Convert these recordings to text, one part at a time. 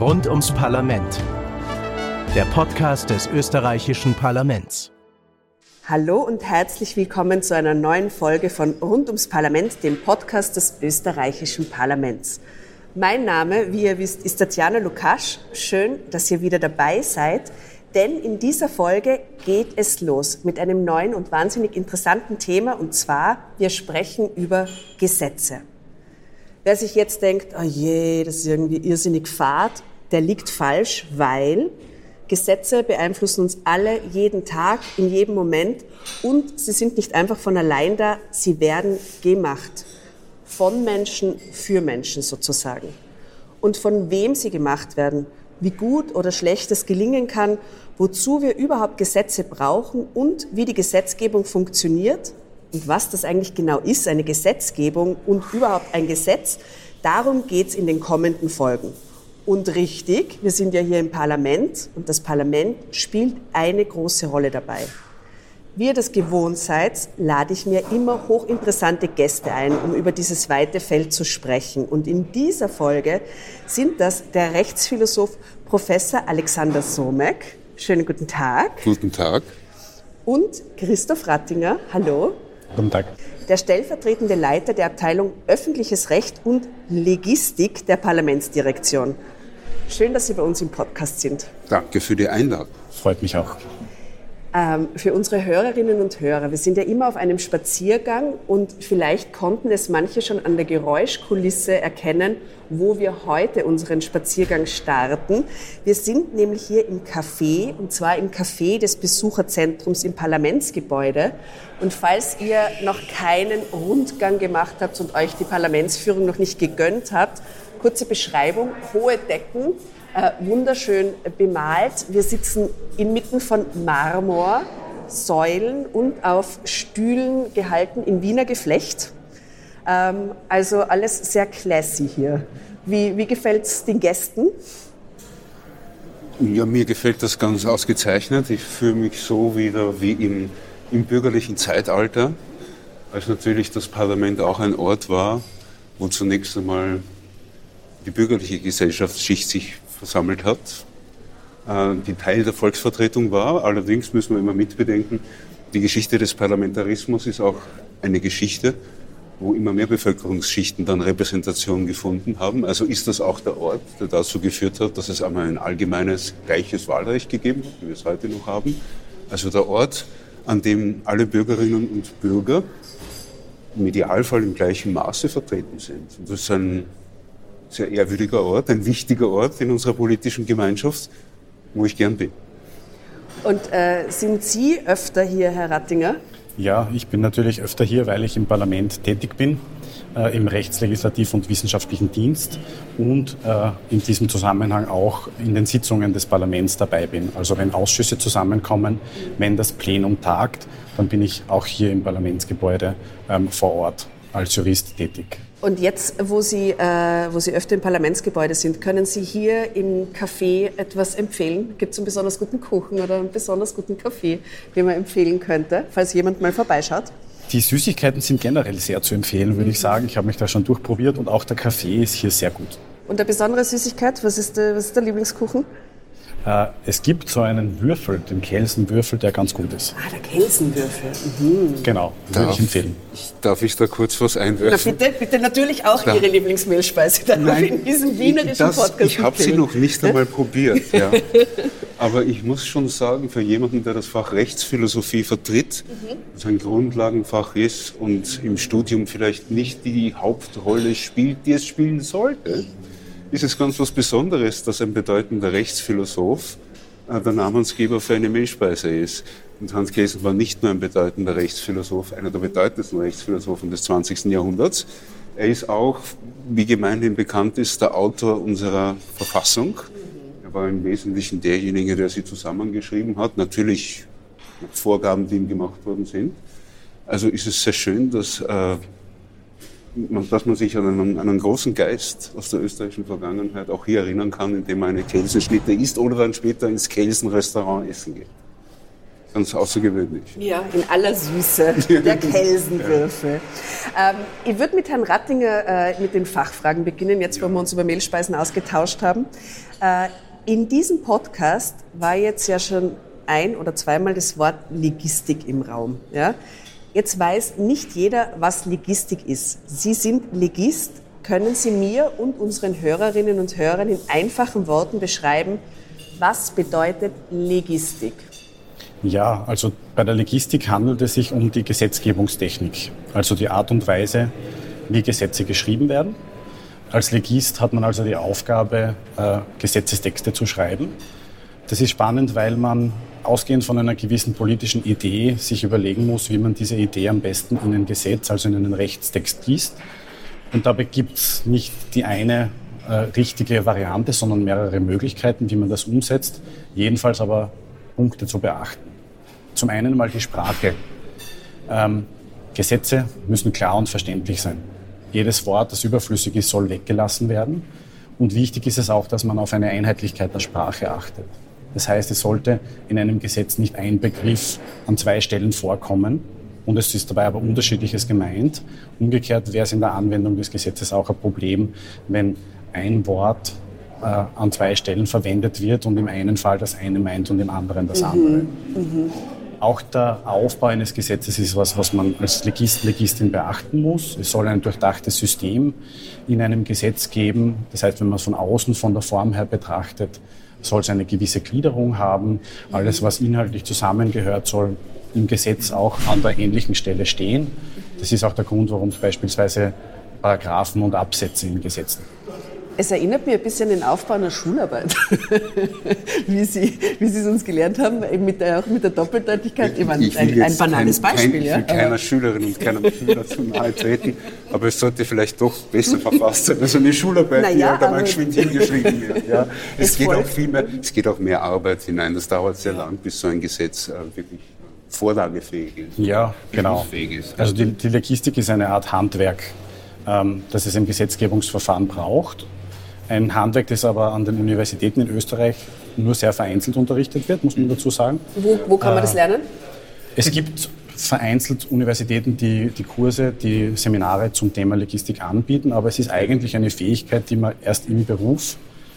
Rund ums Parlament. Der Podcast des österreichischen Parlaments. Hallo und herzlich willkommen zu einer neuen Folge von Rund ums Parlament, dem Podcast des österreichischen Parlaments. Mein Name, wie ihr wisst, ist Tatjana Lukasch. Schön, dass ihr wieder dabei seid. Denn in dieser Folge geht es los mit einem neuen und wahnsinnig interessanten Thema. Und zwar, wir sprechen über Gesetze. Wer sich jetzt denkt, oh je, das ist irgendwie irrsinnig fad, der liegt falsch, weil Gesetze beeinflussen uns alle jeden Tag, in jedem Moment und sie sind nicht einfach von allein da, sie werden gemacht. Von Menschen für Menschen sozusagen. Und von wem sie gemacht werden, wie gut oder schlecht es gelingen kann, wozu wir überhaupt Gesetze brauchen und wie die Gesetzgebung funktioniert, und was das eigentlich genau ist, eine Gesetzgebung und überhaupt ein Gesetz, darum geht es in den kommenden Folgen. Und richtig, wir sind ja hier im Parlament und das Parlament spielt eine große Rolle dabei. Wie ihr das gewohnt seid, lade ich mir immer hochinteressante Gäste ein, um über dieses weite Feld zu sprechen. Und in dieser Folge sind das der Rechtsphilosoph Professor Alexander Somek. Schönen guten Tag. Guten Tag. Und Christoph Rattinger. Hallo. Guten Tag. Der stellvertretende Leiter der Abteilung Öffentliches Recht und Legistik der Parlamentsdirektion. Schön, dass Sie bei uns im Podcast sind. Danke für die Einladung. Freut mich auch. Ähm, für unsere Hörerinnen und Hörer, wir sind ja immer auf einem Spaziergang und vielleicht konnten es manche schon an der Geräuschkulisse erkennen, wo wir heute unseren Spaziergang starten. Wir sind nämlich hier im Café und zwar im Café des Besucherzentrums im Parlamentsgebäude. Und falls ihr noch keinen Rundgang gemacht habt und euch die Parlamentsführung noch nicht gegönnt habt, kurze Beschreibung, hohe Decken, äh, wunderschön bemalt. Wir sitzen inmitten von Marmor, Säulen und auf Stühlen gehalten in Wiener Geflecht. Ähm, also alles sehr classy hier. Wie, wie gefällt es den Gästen? Ja, mir gefällt das ganz ausgezeichnet. Ich fühle mich so wieder wie im, im bürgerlichen Zeitalter, als natürlich das Parlament auch ein Ort war, wo zunächst einmal die bürgerliche Gesellschaftsschicht sich versammelt hat, äh, die Teil der Volksvertretung war. Allerdings müssen wir immer mitbedenken, die Geschichte des Parlamentarismus ist auch eine Geschichte, wo immer mehr Bevölkerungsschichten dann Repräsentation gefunden haben. Also ist das auch der Ort, der dazu geführt hat, dass es einmal ein allgemeines gleiches Wahlrecht gegeben hat, wie wir es heute noch haben. Also der Ort, an dem alle Bürgerinnen und Bürger im Idealfall im gleichen Maße vertreten sind. Und das ist ein sehr ehrwürdiger Ort, ein wichtiger Ort in unserer politischen Gemeinschaft, wo ich gern bin. Und äh, sind Sie öfter hier, Herr Rattinger? Ja, ich bin natürlich öfter hier, weil ich im Parlament tätig bin, äh, im Rechtslegislativ- und Wissenschaftlichen Dienst und äh, in diesem Zusammenhang auch in den Sitzungen des Parlaments dabei bin. Also wenn Ausschüsse zusammenkommen, wenn das Plenum tagt, dann bin ich auch hier im Parlamentsgebäude ähm, vor Ort als Jurist tätig. Und jetzt, wo Sie, äh, wo Sie öfter im Parlamentsgebäude sind, können Sie hier im Café etwas empfehlen? Gibt es einen besonders guten Kuchen oder einen besonders guten Kaffee, den man empfehlen könnte, falls jemand mal vorbeischaut? Die Süßigkeiten sind generell sehr zu empfehlen, würde ich sagen. Ich habe mich da schon durchprobiert und auch der Kaffee ist hier sehr gut. Und eine besondere Süßigkeit, was ist der, was ist der Lieblingskuchen? Äh, es gibt so einen Würfel, den Kelsenwürfel, der ganz gut ist. Ah, der Kelsenwürfel. Mhm. Genau, würde ich empfehlen. Darf ich da kurz was einwerfen? Na bitte, bitte natürlich auch da. Ihre Lieblingsmehlspeise darf Nein, in diesem wienerischen das, Podcast. Ich habe sie noch nicht einmal probiert. Ja. Aber ich muss schon sagen, für jemanden, der das Fach Rechtsphilosophie vertritt, mhm. das ein Grundlagenfach ist und im Studium vielleicht nicht die Hauptrolle spielt, die es spielen sollte, ist es ganz was Besonderes, dass ein bedeutender Rechtsphilosoph äh, der Namensgeber für eine Milchspeise ist. Und Hans Kelsen war nicht nur ein bedeutender Rechtsphilosoph, einer der bedeutendsten Rechtsphilosophen des 20. Jahrhunderts. Er ist auch, wie gemeinhin bekannt ist, der Autor unserer Verfassung. Er war im Wesentlichen derjenige, der sie zusammengeschrieben hat, natürlich Vorgaben, die ihm gemacht worden sind. Also ist es sehr schön, dass äh, dass man sich an einen, an einen, großen Geist aus der österreichischen Vergangenheit auch hier erinnern kann, indem man eine Kelsenschnitte isst oder dann später ins Kelsenrestaurant essen geht. ganz außergewöhnlich. Ja, in aller Süße, der Kelsenwürfel. Ja. Ähm, ich würde mit Herrn Rattinger äh, mit den Fachfragen beginnen, jetzt wo wir uns über Mehlspeisen ausgetauscht haben. Äh, in diesem Podcast war jetzt ja schon ein oder zweimal das Wort Logistik im Raum. Ja? Jetzt weiß nicht jeder, was Logistik ist. Sie sind Legist. Können Sie mir und unseren Hörerinnen und Hörern in einfachen Worten beschreiben, was bedeutet Logistik? Ja, also bei der Logistik handelt es sich um die Gesetzgebungstechnik, also die Art und Weise, wie Gesetze geschrieben werden. Als Legist hat man also die Aufgabe, äh, Gesetzestexte zu schreiben. Das ist spannend, weil man ausgehend von einer gewissen politischen Idee sich überlegen muss, wie man diese Idee am besten in ein Gesetz, also in einen Rechtstext gießt. Und dabei gibt es nicht die eine äh, richtige Variante, sondern mehrere Möglichkeiten, wie man das umsetzt. Jedenfalls aber Punkte zu beachten. Zum einen mal die Sprache. Ähm, Gesetze müssen klar und verständlich sein. Jedes Wort, das überflüssig ist, soll weggelassen werden. Und wichtig ist es auch, dass man auf eine Einheitlichkeit der Sprache achtet. Das heißt, es sollte in einem Gesetz nicht ein Begriff an zwei Stellen vorkommen und es ist dabei aber unterschiedliches gemeint. Umgekehrt wäre es in der Anwendung des Gesetzes auch ein Problem, wenn ein Wort äh, an zwei Stellen verwendet wird und im einen Fall das eine meint und im anderen das andere. Mhm. Mhm. Auch der Aufbau eines Gesetzes ist was, was man als Legist, Legistin beachten muss. Es soll ein durchdachtes System in einem Gesetz geben. Das heißt, wenn man es von außen, von der Form her betrachtet, soll es eine gewisse Gliederung haben. Alles, was inhaltlich zusammengehört, soll im Gesetz auch an der ähnlichen Stelle stehen. Das ist auch der Grund, warum es beispielsweise Paragraphen und Absätze in Gesetzen es erinnert mich ein bisschen an den Aufbau einer Schularbeit, wie, Sie, wie Sie es uns gelernt haben, eben mit der, auch mit der Doppeldeutigkeit. Ich, meine, ich ein, ein banales kein, Beispiel. Kein, ja? Ich will keiner Schülerin und keinem Schüler zu nahe treten, aber es sollte vielleicht doch besser verfasst sein als eine Schularbeit, naja, die halt einmal geschwind hingeschrieben wird. Ja. Es, es, geht auch viel mehr, es geht auch mehr Arbeit hinein. Das dauert sehr lang, bis so ein Gesetz äh, wirklich vorlagefähig ist. Ja, genau. Ist. Also die, die Logistik ist eine Art Handwerk, ähm, das es im Gesetzgebungsverfahren braucht ein Handwerk, das aber an den Universitäten in Österreich nur sehr vereinzelt unterrichtet wird, muss man dazu sagen. Wo, wo kann man das äh, lernen? Es gibt vereinzelt Universitäten, die die Kurse, die Seminare zum Thema Logistik anbieten, aber es ist eigentlich eine Fähigkeit, die man erst im Beruf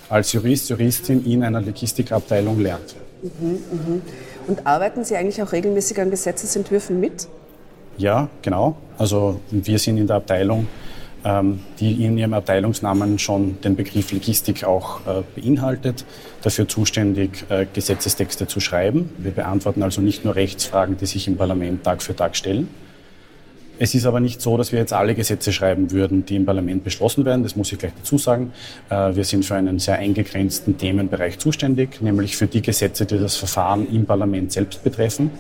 als Jurist, Juristin in einer Logistikabteilung lernt. Mhm, mhm. Und arbeiten Sie eigentlich auch regelmäßig an Gesetzesentwürfen mit? Ja, genau. Also wir sind in der Abteilung die in ihrem Abteilungsnamen schon den Begriff Logistik auch äh, beinhaltet, dafür zuständig, äh, Gesetzestexte zu schreiben. Wir beantworten also nicht nur Rechtsfragen, die sich im Parlament Tag für Tag stellen. Es ist aber nicht so, dass wir jetzt alle Gesetze schreiben würden, die im Parlament beschlossen werden. Das muss ich gleich dazu sagen. Äh, wir sind für einen sehr eingegrenzten Themenbereich zuständig, nämlich für die Gesetze, die das Verfahren im Parlament selbst betreffen,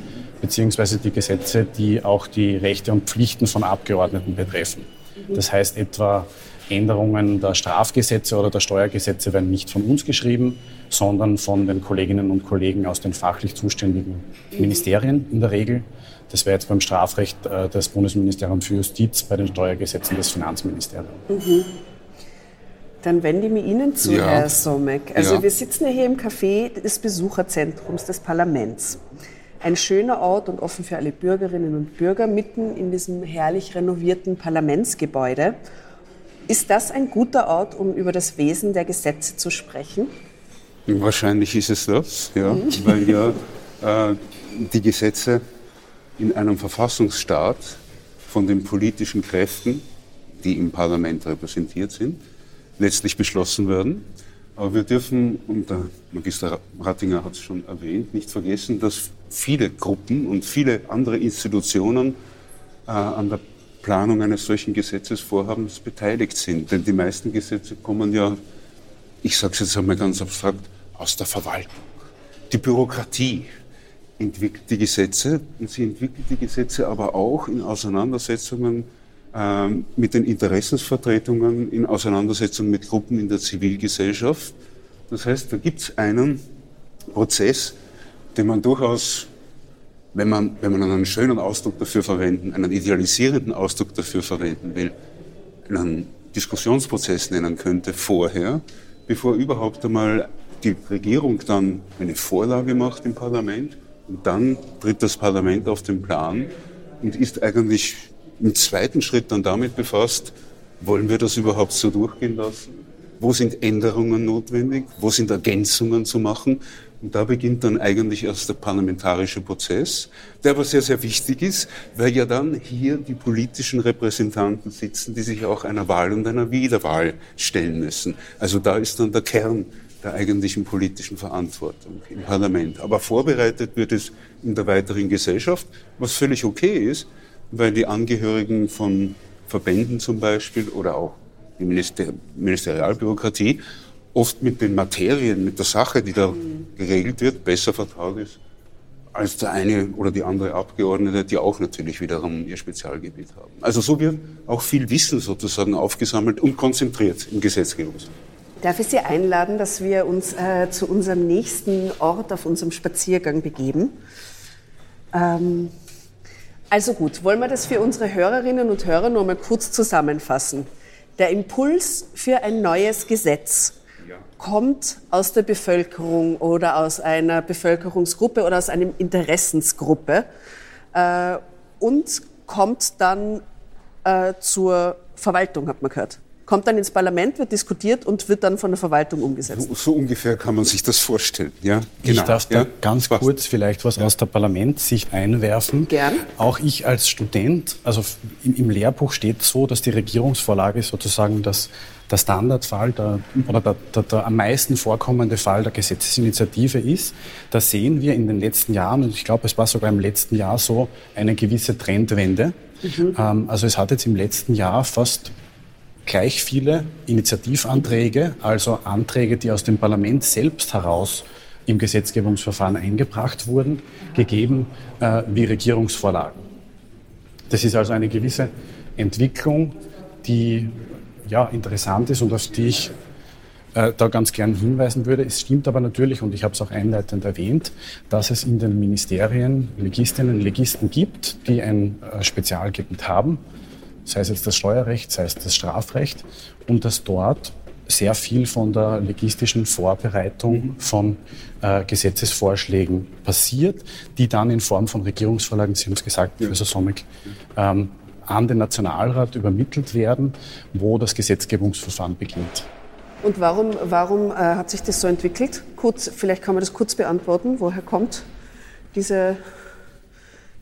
beziehungsweise die Gesetze, die auch die Rechte und Pflichten von Abgeordneten betreffen. Das heißt etwa Änderungen der Strafgesetze oder der Steuergesetze werden nicht von uns geschrieben, sondern von den Kolleginnen und Kollegen aus den fachlich zuständigen Ministerien in der Regel. Das wäre jetzt beim Strafrecht äh, das Bundesministerium für Justiz, bei den Steuergesetzen das Finanzministerium. Mhm. Dann wende ich mich Ihnen zu, ja. Herr Somek. Also ja. wir sitzen ja hier im Café des Besucherzentrums des Parlaments ein schöner Ort und offen für alle Bürgerinnen und Bürger mitten in diesem herrlich renovierten Parlamentsgebäude. Ist das ein guter Ort, um über das Wesen der Gesetze zu sprechen? Wahrscheinlich ist es das, ja, mhm. weil ja äh, die Gesetze in einem Verfassungsstaat von den politischen Kräften, die im Parlament repräsentiert sind, letztlich beschlossen werden. Aber wir dürfen, und der Magister Rattinger hat es schon erwähnt, nicht vergessen, dass viele Gruppen und viele andere Institutionen äh, an der Planung eines solchen Gesetzesvorhabens beteiligt sind. Denn die meisten Gesetze kommen ja, ich sage es jetzt einmal ganz abstrakt, aus der Verwaltung. Die Bürokratie entwickelt die Gesetze und sie entwickelt die Gesetze aber auch in Auseinandersetzungen ähm, mit den Interessensvertretungen in Auseinandersetzung mit Gruppen in der Zivilgesellschaft. Das heißt, da gibt es einen Prozess, den man durchaus, wenn man, wenn man einen schönen Ausdruck dafür verwenden, einen idealisierenden Ausdruck dafür verwenden will, einen Diskussionsprozess nennen könnte vorher, bevor überhaupt einmal die Regierung dann eine Vorlage macht im Parlament Und dann tritt das Parlament auf den Plan und ist eigentlich im zweiten Schritt dann damit befasst, wollen wir das überhaupt so durchgehen lassen? Wo sind Änderungen notwendig? Wo sind Ergänzungen zu machen? Und da beginnt dann eigentlich erst der parlamentarische Prozess, der aber sehr, sehr wichtig ist, weil ja dann hier die politischen Repräsentanten sitzen, die sich auch einer Wahl und einer Wiederwahl stellen müssen. Also da ist dann der Kern der eigentlichen politischen Verantwortung im Parlament. Aber vorbereitet wird es in der weiteren Gesellschaft, was völlig okay ist, weil die Angehörigen von Verbänden zum Beispiel oder auch die Minister Ministerialbürokratie oft mit den Materien, mit der Sache, die da geregelt wird, besser vertraut ist als der eine oder die andere Abgeordnete, die auch natürlich wiederum ihr Spezialgebiet haben. Also so wird auch viel Wissen sozusagen aufgesammelt und konzentriert im Gesetzgebungsverfahren. Darf ich Sie einladen, dass wir uns äh, zu unserem nächsten Ort auf unserem Spaziergang begeben? Ähm, also gut, wollen wir das für unsere Hörerinnen und Hörer noch mal kurz zusammenfassen? Der Impuls für ein neues Gesetz kommt aus der Bevölkerung oder aus einer Bevölkerungsgruppe oder aus einer Interessensgruppe äh, und kommt dann äh, zur Verwaltung, hat man gehört kommt dann ins Parlament, wird diskutiert und wird dann von der Verwaltung umgesetzt. So, so ungefähr kann man sich das vorstellen. Ja, genau. Ich darf da ja? ganz Was? kurz vielleicht was aus der Parlamentssicht einwerfen. Gern. Auch ich als Student, also im, im Lehrbuch steht so, dass die Regierungsvorlage sozusagen das der Standardfall der, oder der, der, der, am meisten vorkommende Fall der Gesetzesinitiative ist. Da sehen wir in den letzten Jahren, und ich glaube, es war sogar im letzten Jahr so, eine gewisse Trendwende. Mhm. Ähm, also es hat jetzt im letzten Jahr fast gleich viele Initiativanträge, also Anträge, die aus dem Parlament selbst heraus im Gesetzgebungsverfahren eingebracht wurden, gegeben äh, wie Regierungsvorlagen. Das ist also eine gewisse Entwicklung, die ja, interessant ist und auf die ich äh, da ganz gern hinweisen würde. Es stimmt aber natürlich, und ich habe es auch einleitend erwähnt, dass es in den Ministerien Legistinnen und Legisten gibt, die ein äh, Spezialgebiet haben sei es jetzt das Steuerrecht, sei es das Strafrecht, und dass dort sehr viel von der logistischen Vorbereitung von äh, Gesetzesvorschlägen passiert, die dann in Form von Regierungsvorlagen, Sie haben es gesagt, Professor Sommek, ähm, an den Nationalrat übermittelt werden, wo das Gesetzgebungsverfahren beginnt. Und warum, warum äh, hat sich das so entwickelt? Kurz, vielleicht kann man das kurz beantworten. Woher kommt diese,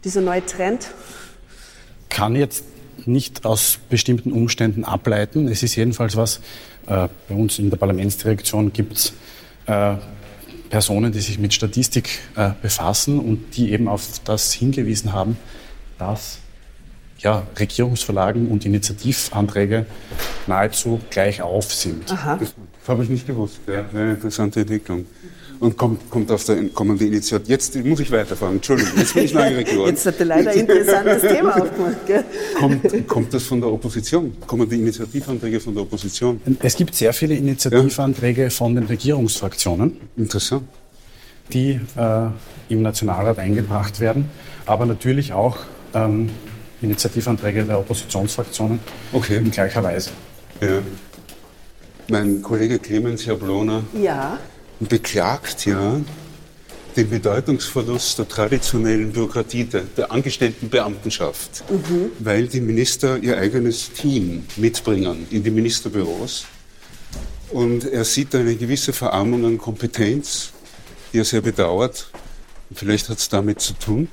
dieser neue Trend? Kann jetzt nicht aus bestimmten Umständen ableiten. Es ist jedenfalls was, äh, bei uns in der Parlamentsdirektion gibt es äh, Personen, die sich mit Statistik äh, befassen und die eben auf das hingewiesen haben, dass ja, Regierungsverlagen und Initiativanträge nahezu gleich auf sind. Aha. Das habe ich nicht gewusst. Ja, eine interessante Entwicklung und kommt, kommt auf der kommende Initiative. Jetzt muss ich weiterfahren. Entschuldigung, jetzt bin ich neugierig geworden. Jetzt hat er leider ein interessantes Thema aufgemacht. Gell? Kommt, kommt das von der Opposition? Kommen die Initiativanträge von der Opposition? Es gibt sehr viele Initiativanträge ja. von den Regierungsfraktionen. Interessant. Die äh, im Nationalrat eingebracht werden, aber natürlich auch ähm, Initiativanträge der Oppositionsfraktionen okay. in gleicher Weise. Ja. Mein Kollege Clemens Jablona ja beklagt ja den Bedeutungsverlust der traditionellen Bürokratie, der, der angestellten Beamtenschaft, mhm. weil die Minister ihr eigenes Team mitbringen in die Ministerbüros. Und er sieht eine gewisse Verarmung an Kompetenz, die er sehr bedauert. vielleicht hat es damit zu tun.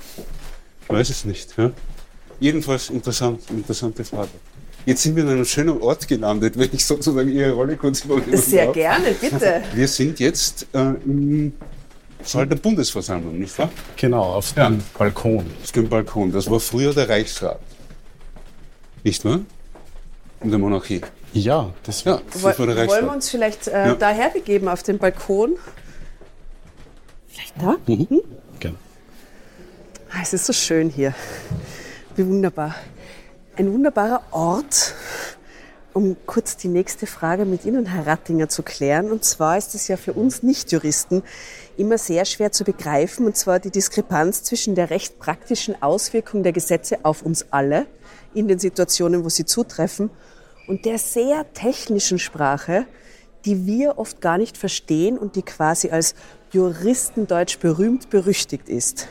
Ich weiß es nicht. Ja? Jedenfalls interessant, interessante Frage. Jetzt sind wir an einem schönen Ort gelandet, wenn ich sozusagen Ihre Rolle kurz übernehmen Sehr darf. gerne, bitte. Wir sind jetzt äh, im Saal der Bundesversammlung, nicht wahr? Genau, auf dem ja. Balkon. Auf dem Balkon. Das war früher der Reichsrat. Nicht wahr? In der Monarchie. Ja, das, ja, das war der Reichsrat. Wollen wir uns vielleicht äh, ja. daher begeben auf den Balkon? Vielleicht da? Mhm. Hm? Gerne. Ah, es ist so schön hier. Wie wunderbar ein wunderbarer Ort, um kurz die nächste Frage mit Ihnen, Herr Rattinger, zu klären. Und zwar ist es ja für uns Nichtjuristen immer sehr schwer zu begreifen, und zwar die Diskrepanz zwischen der recht praktischen Auswirkung der Gesetze auf uns alle in den Situationen, wo sie zutreffen, und der sehr technischen Sprache, die wir oft gar nicht verstehen und die quasi als Juristendeutsch berühmt berüchtigt ist.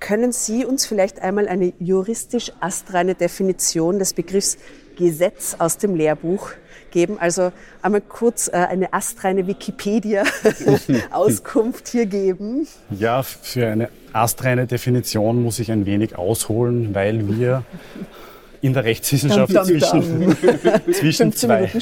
Können Sie uns vielleicht einmal eine juristisch astreine Definition des Begriffs Gesetz aus dem Lehrbuch geben? Also einmal kurz äh, eine astreine Wikipedia-Auskunft hier geben. Ja, für eine astreine Definition muss ich ein wenig ausholen, weil wir in der Rechtswissenschaft dum, dum, zwischen, zwischen zwei.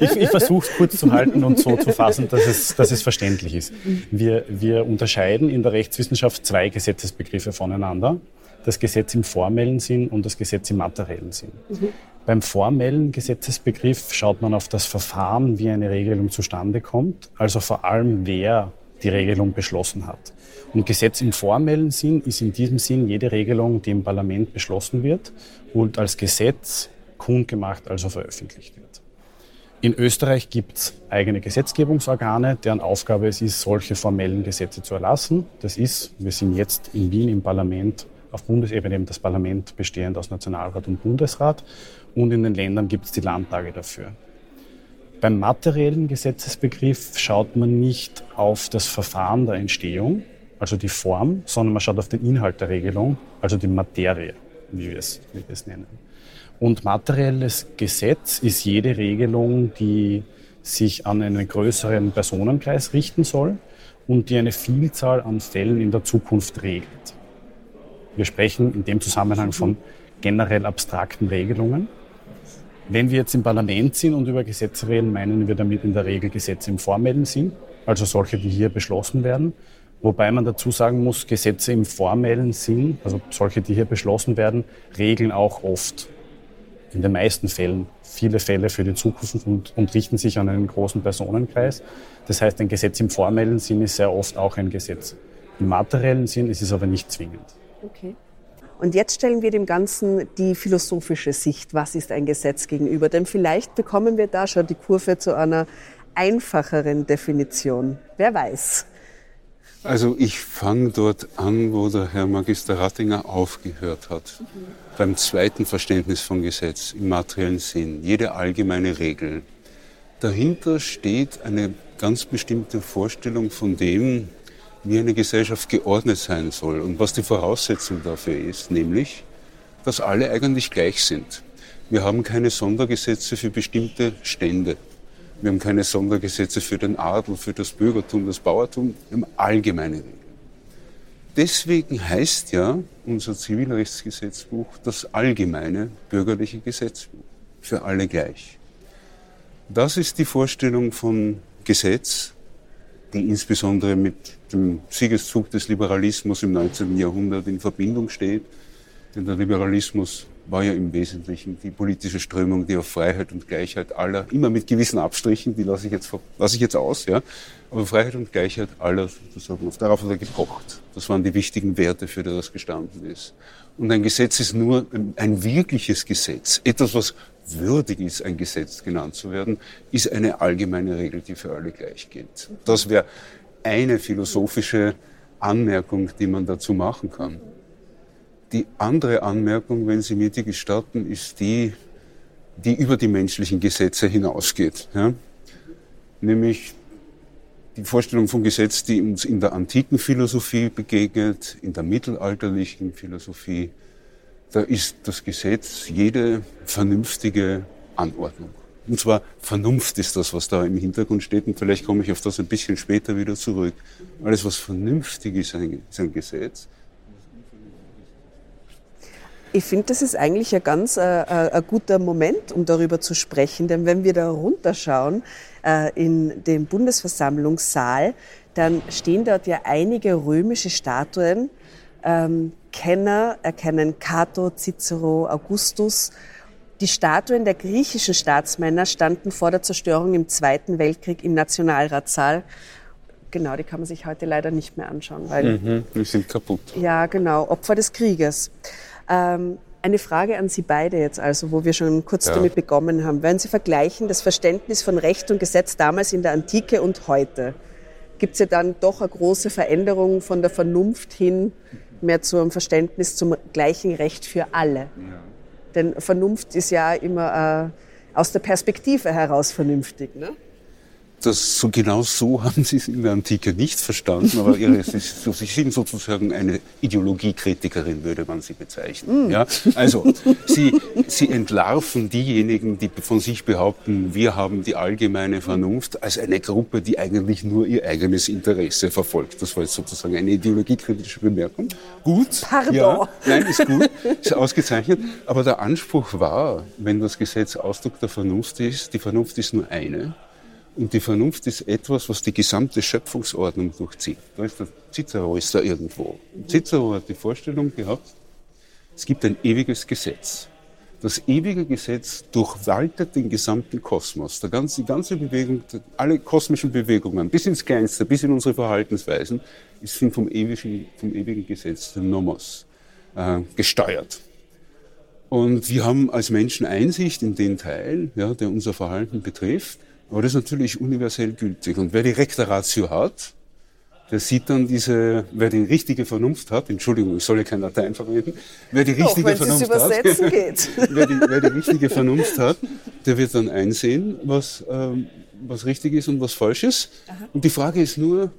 Ich, ich versuche es kurz zu halten und so zu fassen, dass es, dass es verständlich ist. Wir, wir unterscheiden in der Rechtswissenschaft zwei Gesetzesbegriffe voneinander. Das Gesetz im formellen Sinn und das Gesetz im materiellen Sinn. Mhm. Beim formellen Gesetzesbegriff schaut man auf das Verfahren, wie eine Regelung zustande kommt, also vor allem wer die Regelung beschlossen hat. Und Gesetz im formellen Sinn ist in diesem Sinn jede Regelung, die im Parlament beschlossen wird und als Gesetz kundgemacht, also veröffentlicht wird. In Österreich gibt es eigene Gesetzgebungsorgane, deren Aufgabe es ist, solche formellen Gesetze zu erlassen. Das ist, wir sind jetzt in Wien im Parlament, auf Bundesebene eben das Parlament bestehend aus Nationalrat und Bundesrat und in den Ländern gibt es die Landtage dafür. Beim materiellen Gesetzesbegriff schaut man nicht auf das Verfahren der Entstehung, also die Form, sondern man schaut auf den Inhalt der Regelung, also die Materie, wie wir es, wie wir es nennen. Und materielles Gesetz ist jede Regelung, die sich an einen größeren Personenkreis richten soll und die eine Vielzahl an Fällen in der Zukunft regelt. Wir sprechen in dem Zusammenhang von generell abstrakten Regelungen. Wenn wir jetzt im Parlament sind und über Gesetze reden, meinen wir damit in der Regel Gesetze im formellen Sinn, also solche, die hier beschlossen werden. Wobei man dazu sagen muss, Gesetze im formellen Sinn, also solche, die hier beschlossen werden, regeln auch oft, in den meisten Fällen, viele Fälle für die Zukunft und, und richten sich an einen großen Personenkreis. Das heißt, ein Gesetz im formellen Sinn ist sehr oft auch ein Gesetz. Im materiellen Sinn ist es aber nicht zwingend. Okay. Und jetzt stellen wir dem Ganzen die philosophische Sicht, was ist ein Gesetz gegenüber. Denn vielleicht bekommen wir da schon die Kurve zu einer einfacheren Definition. Wer weiß. Also ich fange dort an, wo der Herr Magister Rattinger aufgehört hat. Mhm. Beim zweiten Verständnis von Gesetz im materiellen Sinn. Jede allgemeine Regel. Dahinter steht eine ganz bestimmte Vorstellung von dem, wie eine Gesellschaft geordnet sein soll und was die Voraussetzung dafür ist, nämlich, dass alle eigentlich gleich sind. Wir haben keine Sondergesetze für bestimmte Stände. Wir haben keine Sondergesetze für den Adel, für das Bürgertum, das Bauertum. Wir haben allgemeine Regeln. Deswegen heißt ja unser Zivilrechtsgesetzbuch das allgemeine bürgerliche Gesetzbuch. Für alle gleich. Das ist die Vorstellung von Gesetz, die insbesondere mit dem Siegeszug des Liberalismus im 19. Jahrhundert in Verbindung steht. Denn der Liberalismus war ja im Wesentlichen die politische Strömung, die auf Freiheit und Gleichheit aller, immer mit gewissen Abstrichen, die lasse ich jetzt, lasse ich jetzt aus, ja, aber Freiheit und Gleichheit aller sozusagen, darauf hat er gepocht. Das waren die wichtigen Werte, für die das gestanden ist. Und ein Gesetz ist nur ein, wirkliches Gesetz. Etwas, was würdig ist, ein Gesetz genannt zu werden, ist eine allgemeine Regel, die für alle gleich gilt. Das wäre eine philosophische Anmerkung, die man dazu machen kann. Die andere Anmerkung, wenn Sie mir die gestatten, ist die, die über die menschlichen Gesetze hinausgeht. Ja? Nämlich die Vorstellung von Gesetz, die uns in der antiken Philosophie begegnet, in der mittelalterlichen Philosophie. Da ist das Gesetz jede vernünftige Anordnung. Und zwar Vernunft ist das, was da im Hintergrund steht. Und vielleicht komme ich auf das ein bisschen später wieder zurück. Alles, was vernünftig ist, ist ein Gesetz. Ich finde, das ist eigentlich ein ganz äh, äh, ein guter Moment, um darüber zu sprechen. Denn wenn wir da runterschauen äh, in den Bundesversammlungssaal, dann stehen dort ja einige römische Statuen. Ähm, Kenner erkennen Cato, Cicero, Augustus. Die Statuen der griechischen Staatsmänner standen vor der Zerstörung im Zweiten Weltkrieg im Nationalratssaal. Genau, die kann man sich heute leider nicht mehr anschauen, weil mhm, die sind kaputt. Ja, genau, Opfer des Krieges. Ähm, eine Frage an Sie beide jetzt, also wo wir schon kurz ja. damit begonnen haben. Wenn Sie vergleichen das Verständnis von Recht und Gesetz damals in der Antike und heute, gibt es ja dann doch eine große Veränderung von der Vernunft hin mehr zu einem Verständnis zum gleichen Recht für alle. Ja. Denn Vernunft ist ja immer äh, aus der Perspektive heraus vernünftig. Ne? Das so genau so haben sie es in der Antike nicht verstanden, aber ihre, sie, sie sind sozusagen eine Ideologiekritikerin, würde man sie bezeichnen. Mm. Ja? Also sie, sie entlarven diejenigen, die von sich behaupten, wir haben die allgemeine Vernunft, als eine Gruppe, die eigentlich nur ihr eigenes Interesse verfolgt. Das war jetzt sozusagen eine ideologiekritische Bemerkung. Gut. Pardon. Ja, nein, ist gut, ist ausgezeichnet. Aber der Anspruch war, wenn das Gesetz Ausdruck der Vernunft ist, die Vernunft ist nur eine. Und die Vernunft ist etwas, was die gesamte Schöpfungsordnung durchzieht. Da ist der Cicero ist da irgendwo. Cicero hat die Vorstellung gehabt, es gibt ein ewiges Gesetz. Das ewige Gesetz durchwaltet den gesamten Kosmos. Der ganze, die ganze Bewegung, alle kosmischen Bewegungen, bis ins Kleinste, bis in unsere Verhaltensweisen, sind vom ewigen, vom ewigen Gesetz, dem Nomos, äh, gesteuert. Und wir haben als Menschen Einsicht in den Teil, ja, der unser Verhalten betrifft. Aber das ist natürlich universell gültig. Und wer die Rekta Ratio hat, der sieht dann diese, wer die richtige Vernunft hat, Entschuldigung, ich soll ja kein Latein verwenden, wer die richtige Doch, Vernunft hat, wer, die, wer die richtige Vernunft hat, der wird dann einsehen, was, ähm, was richtig ist und was falsch ist. Aha. Und die Frage ist nur,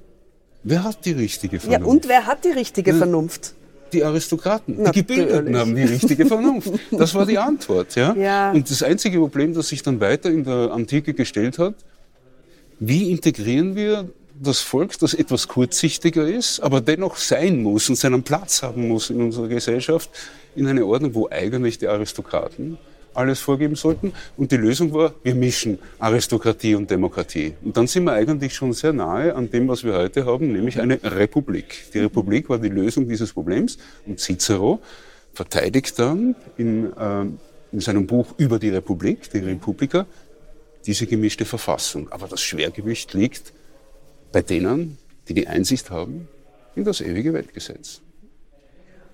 wer hat die richtige Vernunft? Ja, und wer hat die richtige ja, Vernunft? Die Aristokraten, die Gebildeten haben die richtige Vernunft. Das war die Antwort. Ja? ja? Und das einzige Problem, das sich dann weiter in der Antike gestellt hat, wie integrieren wir das Volk, das etwas kurzsichtiger ist, aber dennoch sein muss und seinen Platz haben muss in unserer Gesellschaft, in eine Ordnung, wo eigentlich die Aristokraten alles vorgeben sollten. Und die Lösung war, wir mischen Aristokratie und Demokratie. Und dann sind wir eigentlich schon sehr nahe an dem, was wir heute haben, nämlich eine Republik. Die Republik war die Lösung dieses Problems. Und Cicero verteidigt dann in, äh, in seinem Buch über die Republik, die Republika, diese gemischte Verfassung. Aber das Schwergewicht liegt bei denen, die die Einsicht haben in das ewige Weltgesetz.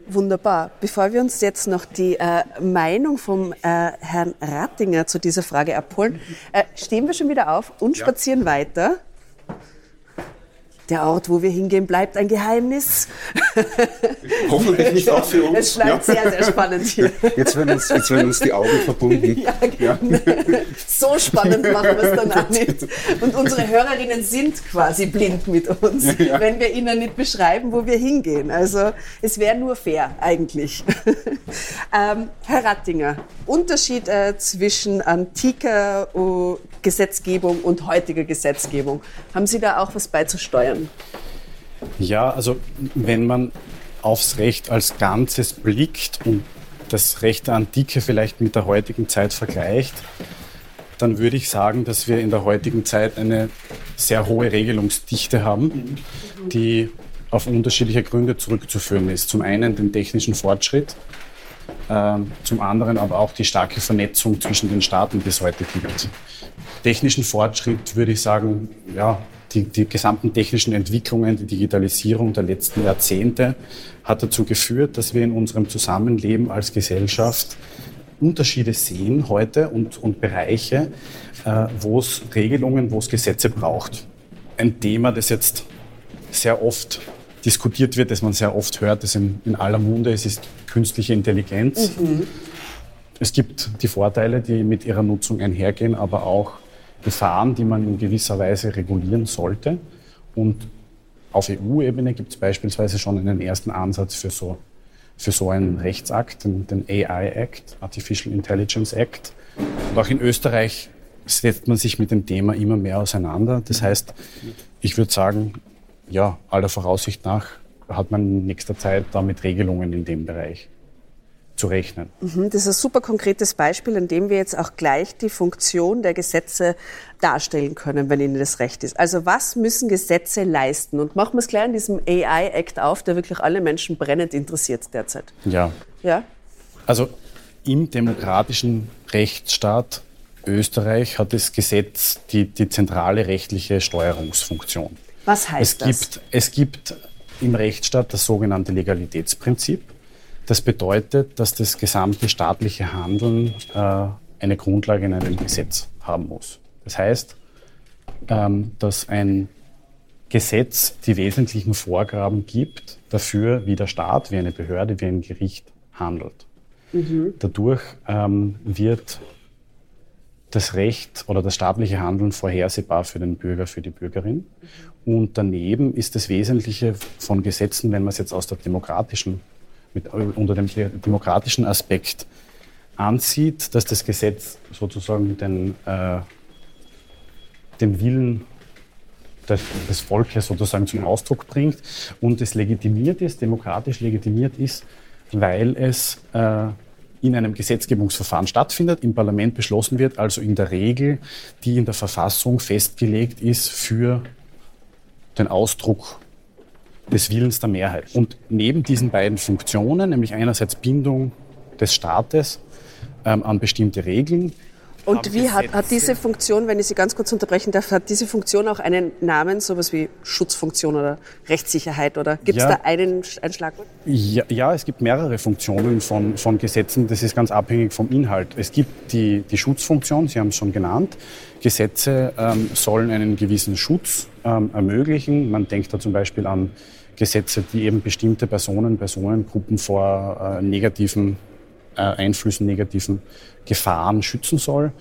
Wunderbar. Bevor wir uns jetzt noch die äh, Meinung vom äh, Herrn Rattinger zu dieser Frage abholen, äh, stehen wir schon wieder auf und ja. spazieren weiter. Der Ort, wo wir hingehen, bleibt ein Geheimnis. Hoffentlich nicht auch für uns. Es bleibt ja. sehr, sehr spannend hier. Jetzt werden uns, jetzt werden uns die Augen verbunden. Ja, ja. So spannend machen wir es dann auch nicht. Und unsere Hörerinnen sind quasi blind mit uns, ja. wenn wir ihnen nicht beschreiben, wo wir hingehen. Also es wäre nur fair eigentlich. Ähm, Herr Rattinger, Unterschied äh, zwischen antiker uh, Gesetzgebung und heutiger Gesetzgebung. Haben Sie da auch was beizusteuern? Ja, also wenn man aufs Recht als Ganzes blickt und das Recht der Antike vielleicht mit der heutigen Zeit vergleicht, dann würde ich sagen, dass wir in der heutigen Zeit eine sehr hohe Regelungsdichte haben, die auf unterschiedliche Gründe zurückzuführen ist. Zum einen den technischen Fortschritt, äh, zum anderen aber auch die starke Vernetzung zwischen den Staaten, die es heute gibt. Technischen Fortschritt würde ich sagen, ja, die, die gesamten technischen Entwicklungen, die Digitalisierung der letzten Jahrzehnte hat dazu geführt, dass wir in unserem Zusammenleben als Gesellschaft Unterschiede sehen heute und, und Bereiche, äh, wo es Regelungen, wo es Gesetze braucht. Ein Thema, das jetzt sehr oft diskutiert wird, das man sehr oft hört, das in, in aller Munde ist, ist künstliche Intelligenz. Mhm. Es gibt die Vorteile, die mit ihrer Nutzung einhergehen, aber auch Gefahren, die man in gewisser Weise regulieren sollte. Und auf EU-Ebene gibt es beispielsweise schon einen ersten Ansatz für so, für so einen Rechtsakt, den, den AI Act, Artificial Intelligence Act. Und auch in Österreich setzt man sich mit dem Thema immer mehr auseinander. Das heißt, ich würde sagen, ja, aller Voraussicht nach hat man in nächster Zeit damit Regelungen in dem Bereich zu rechnen. Mhm, das ist ein super konkretes Beispiel, an dem wir jetzt auch gleich die Funktion der Gesetze darstellen können, wenn Ihnen das recht ist. Also was müssen Gesetze leisten? Und machen wir es gleich in diesem AI-Act auf, der wirklich alle Menschen brennend interessiert derzeit. Ja. Ja? Also im demokratischen Rechtsstaat Österreich hat das Gesetz die, die zentrale rechtliche Steuerungsfunktion. Was heißt es das? Gibt, es gibt im Rechtsstaat das sogenannte Legalitätsprinzip. Das bedeutet, dass das gesamte staatliche Handeln äh, eine Grundlage in einem Gesetz haben muss. Das heißt, ähm, dass ein Gesetz die wesentlichen Vorgaben gibt dafür, wie der Staat, wie eine Behörde, wie ein Gericht handelt. Mhm. Dadurch ähm, wird das Recht oder das staatliche Handeln vorhersehbar für den Bürger, für die Bürgerin. Und daneben ist das Wesentliche von Gesetzen, wenn man es jetzt aus der demokratischen, mit, unter dem demokratischen Aspekt ansieht, dass das Gesetz sozusagen den, äh, den Willen des, Volkes sozusagen zum Ausdruck bringt und es legitimiert ist, demokratisch legitimiert ist, weil es äh, in einem Gesetzgebungsverfahren stattfindet, im Parlament beschlossen wird, also in der Regel, die in der Verfassung festgelegt ist für den Ausdruck des Willens der Mehrheit. Und neben diesen beiden Funktionen, nämlich einerseits Bindung des Staates ähm, an bestimmte Regeln, und wie hat, hat, diese Funktion, wenn ich Sie ganz kurz unterbrechen darf, hat diese Funktion auch einen Namen, sowas wie Schutzfunktion oder Rechtssicherheit oder gibt es ja, da einen, ein Schlagwort? Ja, ja, es gibt mehrere Funktionen von, von Gesetzen. Das ist ganz abhängig vom Inhalt. Es gibt die, die Schutzfunktion, Sie haben es schon genannt. Gesetze ähm, sollen einen gewissen Schutz ähm, ermöglichen. Man denkt da zum Beispiel an Gesetze, die eben bestimmte Personen, Personengruppen vor äh, negativen äh, Einflüssen, negativen Gefahren schützen soll.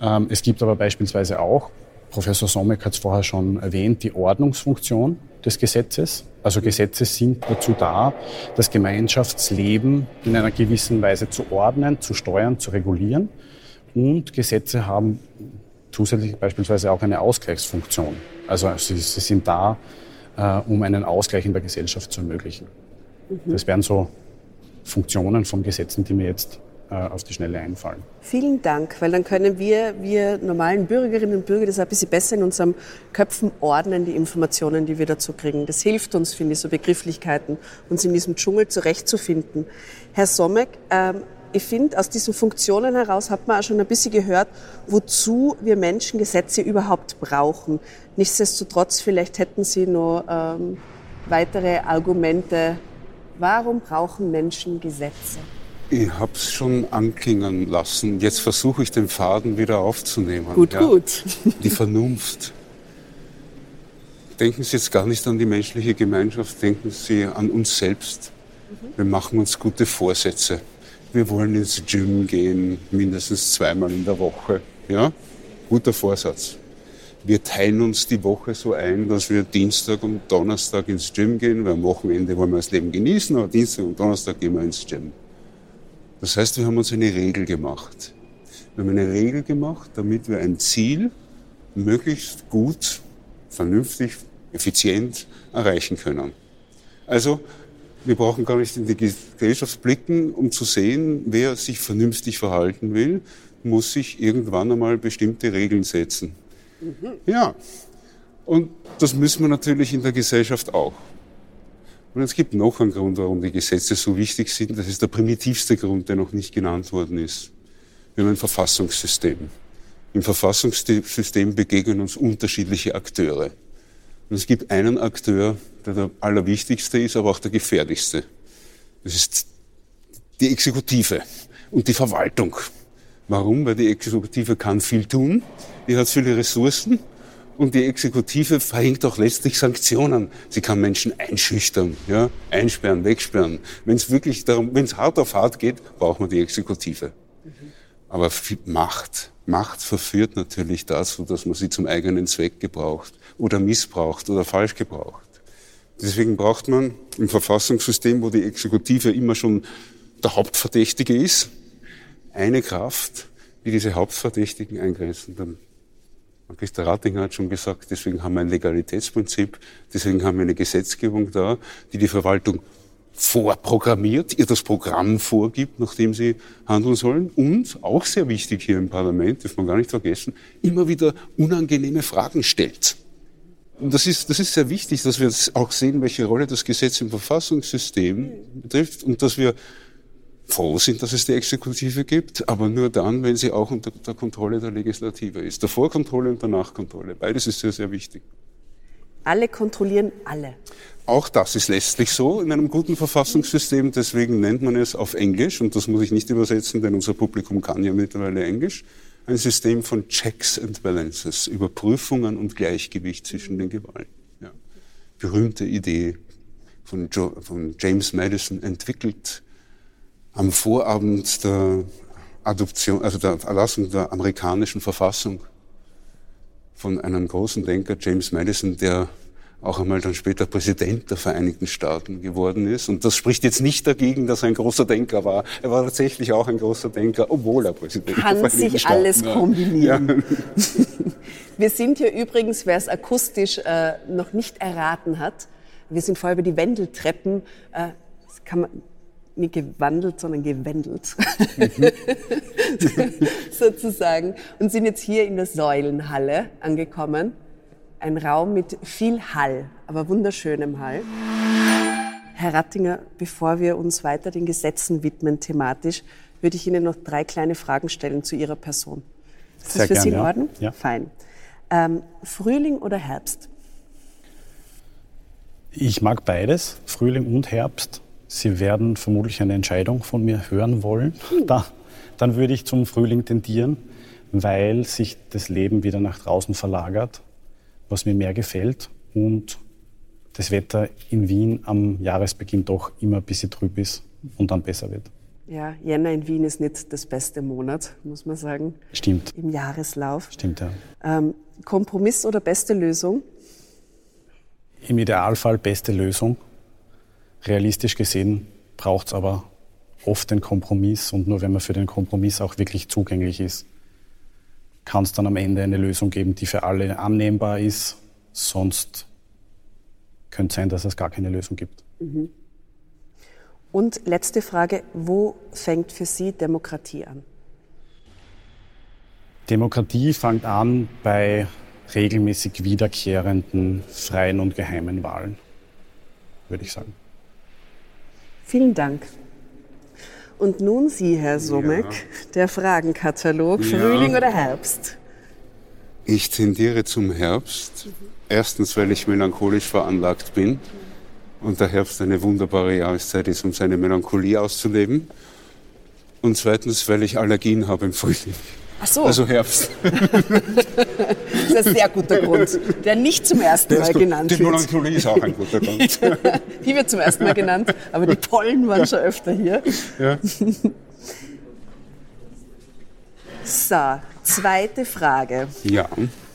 Ähm, es gibt aber beispielsweise auch, Professor Sommek hat es vorher schon erwähnt, die Ordnungsfunktion des Gesetzes. Also Gesetze sind dazu da, das Gemeinschaftsleben in einer gewissen Weise zu ordnen, zu steuern, zu regulieren. Und Gesetze haben zusätzlich beispielsweise auch eine Ausgleichsfunktion. Also sie, sie sind da, äh, um einen Ausgleich in der Gesellschaft zu ermöglichen. Mhm. Das wären so Funktionen von Gesetzen, die mir jetzt äh, auf die Schnelle einfallen. Vielen Dank, weil dann können wir, wir normalen Bürgerinnen und Bürger, das ein bisschen besser in unserem Köpfen ordnen, die Informationen, die wir dazu kriegen. Das hilft uns, finde ich, so Begrifflichkeiten, uns in diesem Dschungel zurechtzufinden. Herr Sommek, ähm, ich finde, aus diesen Funktionen heraus hat man auch schon ein bisschen gehört, wozu wir Menschen Gesetze überhaupt brauchen. Nichtsdestotrotz, vielleicht hätten Sie noch ähm, weitere Argumente. Warum brauchen Menschen Gesetze? Ich habe es schon anklingen lassen. Jetzt versuche ich den Faden wieder aufzunehmen. Gut, ja. gut. Die Vernunft. Denken Sie jetzt gar nicht an die menschliche Gemeinschaft, denken Sie an uns selbst. Wir machen uns gute Vorsätze. Wir wollen ins Gym gehen, mindestens zweimal in der Woche. Ja? Guter Vorsatz. Wir teilen uns die Woche so ein, dass wir Dienstag und Donnerstag ins Gym gehen, weil am Wochenende wollen wir das Leben genießen, aber Dienstag und Donnerstag gehen wir ins Gym. Das heißt, wir haben uns eine Regel gemacht. Wir haben eine Regel gemacht, damit wir ein Ziel möglichst gut, vernünftig, effizient erreichen können. Also, wir brauchen gar nicht in die Gesellschaft blicken, um zu sehen, wer sich vernünftig verhalten will, muss sich irgendwann einmal bestimmte Regeln setzen. Mhm. Ja. Und das müssen wir natürlich in der Gesellschaft auch. Und es gibt noch einen Grund, warum die Gesetze so wichtig sind. Das ist der primitivste Grund, der noch nicht genannt worden ist. Wir haben ein Verfassungssystem. Im Verfassungssystem begegnen uns unterschiedliche Akteure. Und es gibt einen Akteur, der der allerwichtigste ist, aber auch der gefährlichste. Das ist die Exekutive und die Verwaltung. Warum? Weil die Exekutive kann viel tun, die hat viele Ressourcen und die Exekutive verhängt auch letztlich Sanktionen. Sie kann Menschen einschüchtern, ja, einsperren, wegsperren. Wenn es wirklich darum, wenn es hart auf hart geht, braucht man die Exekutive. Mhm. Aber Macht, Macht verführt natürlich dazu, dass man sie zum eigenen Zweck gebraucht oder missbraucht oder falsch gebraucht. Deswegen braucht man im Verfassungssystem, wo die Exekutive immer schon der Hauptverdächtige ist, eine Kraft, die diese Hauptverdächtigen eingrenzen. Dann Magister Rattinger hat schon gesagt, deswegen haben wir ein Legalitätsprinzip, deswegen haben wir eine Gesetzgebung da, die die Verwaltung vorprogrammiert, ihr das Programm vorgibt, nach dem sie handeln sollen und, auch sehr wichtig hier im Parlament, darf man gar nicht vergessen, immer wieder unangenehme Fragen stellt. Das ist, das ist sehr wichtig, dass wir auch sehen, welche Rolle das Gesetz im Verfassungssystem betrifft und dass wir froh sind, dass es die Exekutive gibt, aber nur dann, wenn sie auch unter der Kontrolle der Legislative ist. Der Vorkontrolle und der Nachkontrolle. Beides ist sehr, sehr wichtig. Alle kontrollieren alle. Auch das ist letztlich so in einem guten Verfassungssystem. Deswegen nennt man es auf Englisch, und das muss ich nicht übersetzen, denn unser Publikum kann ja mittlerweile Englisch, ein System von Checks and Balances, Überprüfungen und Gleichgewicht zwischen den Gewalten. Ja. Berühmte Idee von, jo von James Madison entwickelt am Vorabend der Adoption, also der Erlassung der amerikanischen Verfassung von einem großen Denker, James Madison, der auch einmal dann später Präsident der Vereinigten Staaten geworden ist. Und das spricht jetzt nicht dagegen, dass er ein großer Denker war. Er war tatsächlich auch ein großer Denker, obwohl er Präsident Kann der Vereinigten sich Staaten alles war. kombinieren. Wir sind hier übrigens, wer es akustisch äh, noch nicht erraten hat, wir sind vorher über die Wendeltreppen, äh, das kann man nicht gewandelt, sondern gewendelt, sozusagen, und sind jetzt hier in der Säulenhalle angekommen. Ein Raum mit viel Hall, aber wunderschönem Hall. Herr Rattinger, bevor wir uns weiter den Gesetzen widmen thematisch, würde ich Ihnen noch drei kleine Fragen stellen zu Ihrer Person. Ist Sehr das für Sie gern, in ja. Ordnung? Ja. Fein. Ähm, Frühling oder Herbst? Ich mag beides, Frühling und Herbst. Sie werden vermutlich eine Entscheidung von mir hören wollen. Da, dann würde ich zum Frühling tendieren, weil sich das Leben wieder nach draußen verlagert, was mir mehr gefällt und das Wetter in Wien am Jahresbeginn doch immer ein bisschen trüb ist und dann besser wird. Ja, Jänner in Wien ist nicht das beste Monat, muss man sagen, Stimmt, im Jahreslauf. stimmt ja. Ähm, Kompromiss oder beste Lösung? Im Idealfall beste Lösung. Realistisch gesehen braucht es aber oft den Kompromiss und nur wenn man für den Kompromiss auch wirklich zugänglich ist, kann es dann am Ende eine Lösung geben, die für alle annehmbar ist. Sonst könnte es sein, dass es gar keine Lösung gibt. Und letzte Frage, wo fängt für Sie Demokratie an? Demokratie fängt an bei regelmäßig wiederkehrenden, freien und geheimen Wahlen, würde ich sagen. Vielen Dank. Und nun Sie, Herr Somek, der Fragenkatalog, Ja. Frühling oder Herbst? Ich tendiere zum Herbst. Erstens, weil ich melancholisch veranlagt bin und der Herbst eine wunderbare Jahreszeit ist, um seine Melancholie auszuleben. Und zweitens, weil ich Allergien habe im Frühling. Ach so, Also Herbst. das ist ein sehr guter Grund, der nicht zum ersten Mal genannt Die wird. Melancholie ist auch ein guter Grund. Die wird zum ersten Mal genannt, aber die Pollen waren schon öfter hier. Ja. So, zweite Frage. ja.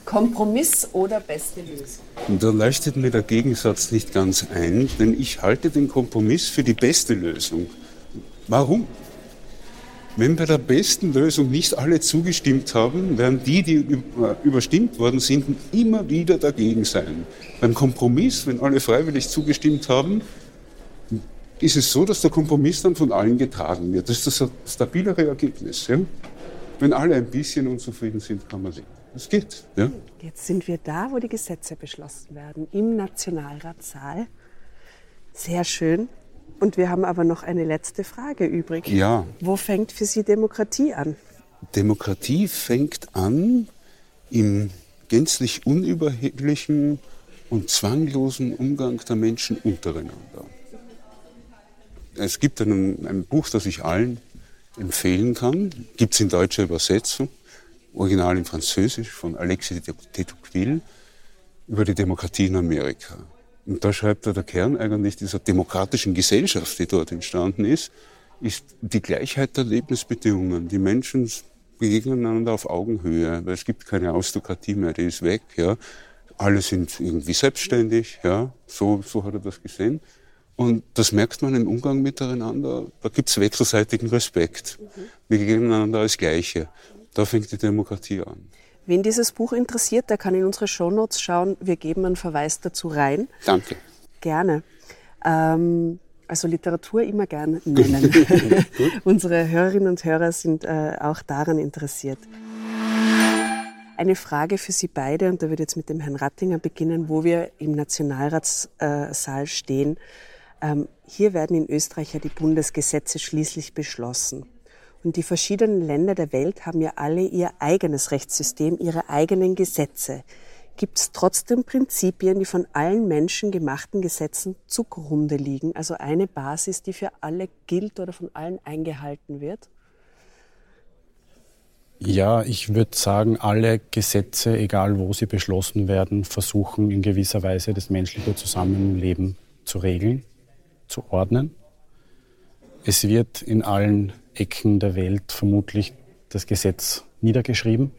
Kompromiss oder beste Lösung? Und da leuchtet mir der Gegensatz nicht ganz ein, denn ich halte den Kompromiss für die beste Lösung. Warum? Wenn bei der besten Lösung nicht alle zugestimmt haben, werden die, die überstimmt worden sind, immer wieder dagegen sein. Beim Kompromiss, wenn alle freiwillig zugestimmt haben, ist es so, dass der Kompromiss dann von allen getragen wird. Das ist das stabilere Ergebnis. Ja? Wenn alle ein bisschen unzufrieden sind, kann man leben. Das geht. Ja? Jetzt sind wir da, wo die Gesetze beschlossen werden, im Nationalratssaal. Sehr schön. Und wir haben aber noch eine letzte Frage übrig. Ja. Wo fängt für Sie Demokratie an? Demokratie fängt an im gänzlich unüberheblichen und zwanglosen Umgang der Menschen untereinander. Es gibt ein, ein Buch, das ich allen empfehlen kann, gibt es in deutscher Übersetzung, original in Französisch von Alexis de de Tocqueville über die Demokratie in Amerika. Und da schreibt er, der Kern eigentlich dieser demokratischen Gesellschaft, die dort entstanden ist, ist die Gleichheit der Lebensbedingungen. Die Menschen begegnen einander auf Augenhöhe, weil es gibt keine Aristokratie mehr, die ist weg. Ja. Alle sind irgendwie selbstständig, ja. so, so hat er das gesehen. Und das merkt man im Umgang miteinander. Da gibt es wechselseitigen Respekt. Wir begegnen einander als Gleiche. Da fängt die Demokratie an. Wen dieses Buch interessiert, der kann in unsere Shownotes schauen. Wir geben einen Verweis dazu rein. Danke. Gerne. Ähm, also Literatur immer gern nennen. Unsere Hörerinnen und Hörer sind äh, auch daran interessiert. Eine Frage für Sie beide, und da würde ich jetzt mit dem Herrn Rattinger beginnen, wo wir im Nationalratssaal stehen. Ähm, hier werden in Österreich ja die Bundesgesetze schließlich beschlossen. Und die verschiedenen Länder der Welt haben ja alle ihr eigenes Rechtssystem, ihre eigenen Gesetze. Gibt es trotzdem Prinzipien, die von allen Menschen gemachten Gesetzen zugrunde liegen? Also eine Basis, die für alle gilt oder von allen eingehalten wird? Ja, ich würde sagen, alle Gesetze, egal wo sie beschlossen werden, versuchen in gewisser Weise das menschliche Zusammenleben zu regeln, zu ordnen. Es wird in allen Ecken der Welt vermutlich das Gesetz niedergeschrieben.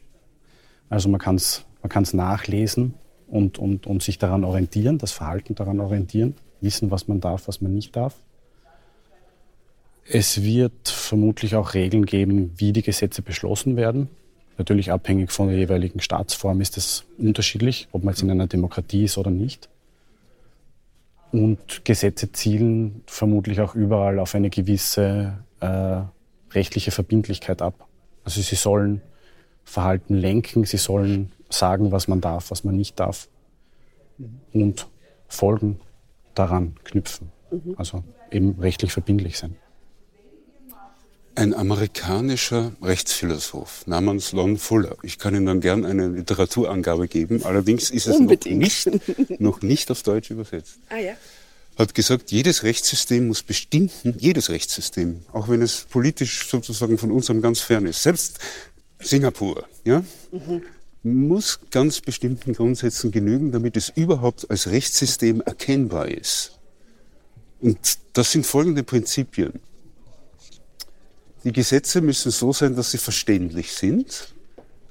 Also man kann es man kann's nachlesen und, und, und sich daran orientieren, das Verhalten daran orientieren, wissen, was man darf, was man nicht darf. Es wird vermutlich auch Regeln geben, wie die Gesetze beschlossen werden. Natürlich abhängig von der jeweiligen Staatsform ist es unterschiedlich, ob man jetzt in einer Demokratie ist oder nicht. Und Gesetze zielen vermutlich auch überall auf eine gewisse äh, rechtliche Verbindlichkeit ab. Also sie sollen Verhalten lenken, sie sollen sagen, was man darf, was man nicht darf und Folgen daran knüpfen. Mhm. Also eben rechtlich verbindlich sein. Ein amerikanischer Rechtsphilosoph namens Lon Fuller. Ich kann Ihnen dann gern eine Literaturangabe geben. Allerdings ist es noch nicht, noch nicht auf Deutsch übersetzt. Ah, ja. Hat gesagt, jedes Rechtssystem muss bestimmten, jedes Rechtssystem, auch wenn es politisch sozusagen von unserem ganz fern ist, selbst Singapur, ja, mhm. muss ganz bestimmten Grundsätzen genügen, damit es überhaupt als Rechtssystem erkennbar ist. Und das sind folgende Prinzipien. Die Gesetze müssen so sein, dass sie verständlich sind,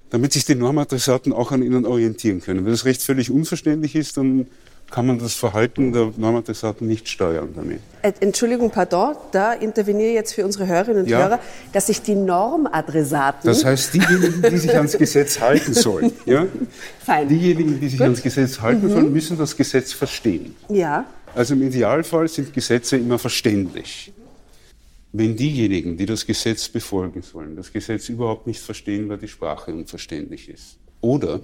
damit sich die Normadressaten auch an ihnen orientieren können. Wenn das Recht völlig unverständlich ist, dann kann man das Verhalten der Normadressaten nicht steuern damit. Äh, Entschuldigung, pardon, da interveniere ich jetzt für unsere Hörerinnen und ja. Hörer, dass sich die Normadressaten... Das heißt, diejenigen, die sich ans Gesetz halten sollen, ja? Fein. diejenigen, die sich Gut. ans Gesetz halten mhm. sollen, müssen das Gesetz verstehen. Ja. Also im Idealfall sind Gesetze immer verständlich. Wenn diejenigen, die das Gesetz befolgen sollen, das Gesetz überhaupt nicht verstehen, weil die Sprache unverständlich ist, oder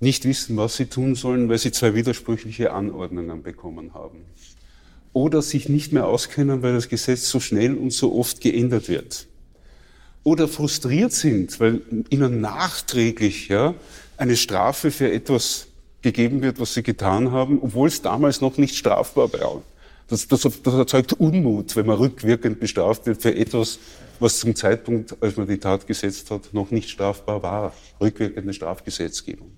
nicht wissen, was sie tun sollen, weil sie zwei widersprüchliche Anordnungen bekommen haben, oder sich nicht mehr auskennen, weil das Gesetz so schnell und so oft geändert wird, oder frustriert sind, weil ihnen nachträglich ja, eine Strafe für etwas gegeben wird, was sie getan haben, obwohl es damals noch nicht strafbar war. Das, das, das erzeugt Unmut, wenn man rückwirkend bestraft wird für etwas, was zum Zeitpunkt, als man die Tat gesetzt hat, noch nicht strafbar war. Rückwirkende Strafgesetzgebung.